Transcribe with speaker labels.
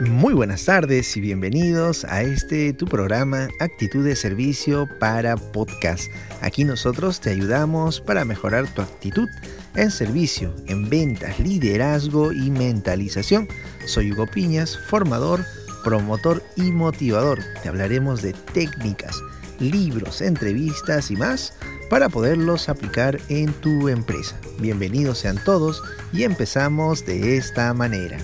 Speaker 1: Muy buenas tardes y bienvenidos a este tu programa Actitud de Servicio para Podcast. Aquí nosotros te ayudamos para mejorar tu actitud en servicio, en ventas, liderazgo y mentalización. Soy Hugo Piñas, formador, promotor y motivador. Te hablaremos de técnicas, libros, entrevistas y más para poderlos aplicar en tu empresa. Bienvenidos sean todos y empezamos de esta manera.